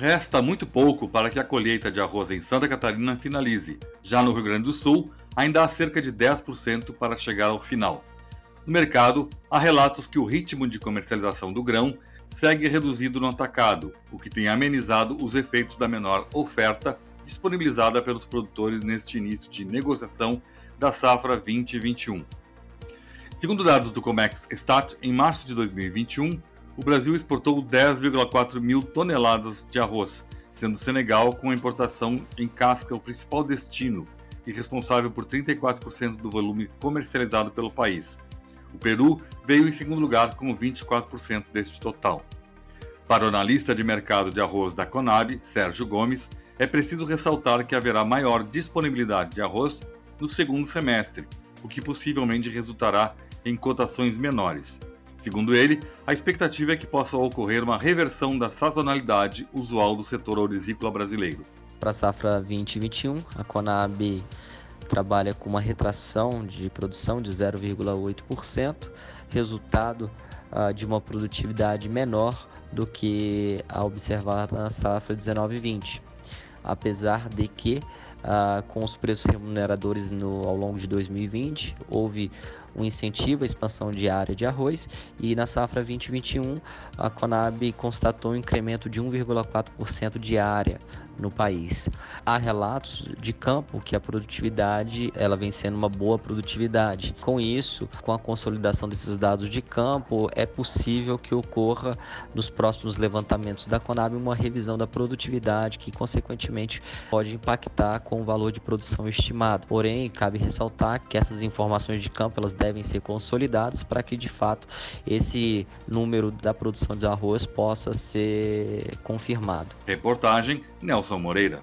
resta muito pouco para que a colheita de arroz em Santa Catarina finalize. Já no Rio Grande do Sul, ainda há cerca de 10% para chegar ao final. No mercado, há relatos que o ritmo de comercialização do grão segue reduzido no atacado, o que tem amenizado os efeitos da menor oferta disponibilizada pelos produtores neste início de negociação da safra 2021. Segundo dados do Comex Stat, em março de 2021, o Brasil exportou 10,4 mil toneladas de arroz, sendo o Senegal com a importação em casca o principal destino e responsável por 34% do volume comercializado pelo país. O Peru veio em segundo lugar com 24% deste total. Para o analista de mercado de arroz da Conab, Sérgio Gomes, é preciso ressaltar que haverá maior disponibilidade de arroz no segundo semestre, o que possivelmente resultará em cotações menores. Segundo ele, a expectativa é que possa ocorrer uma reversão da sazonalidade usual do setor orizícola brasileiro. Para a safra 2021, a Conab trabalha com uma retração de produção de 0,8%, resultado uh, de uma produtividade menor do que a observada na safra 19-20. Apesar de que, uh, com os preços remuneradores no, ao longo de 2020, houve um incentivo à expansão de área de arroz e na safra 2021 a Conab constatou um incremento de 1,4% de área no país. Há relatos de campo que a produtividade ela vem sendo uma boa produtividade. Com isso, com a consolidação desses dados de campo, é possível que ocorra nos próximos levantamentos da Conab uma revisão da produtividade que consequentemente pode impactar com o valor de produção estimado. Porém, cabe ressaltar que essas informações de campo elas devem ser consolidadas para que de fato esse número da produção de arroz possa ser confirmado. Reportagem Nelson Moreira.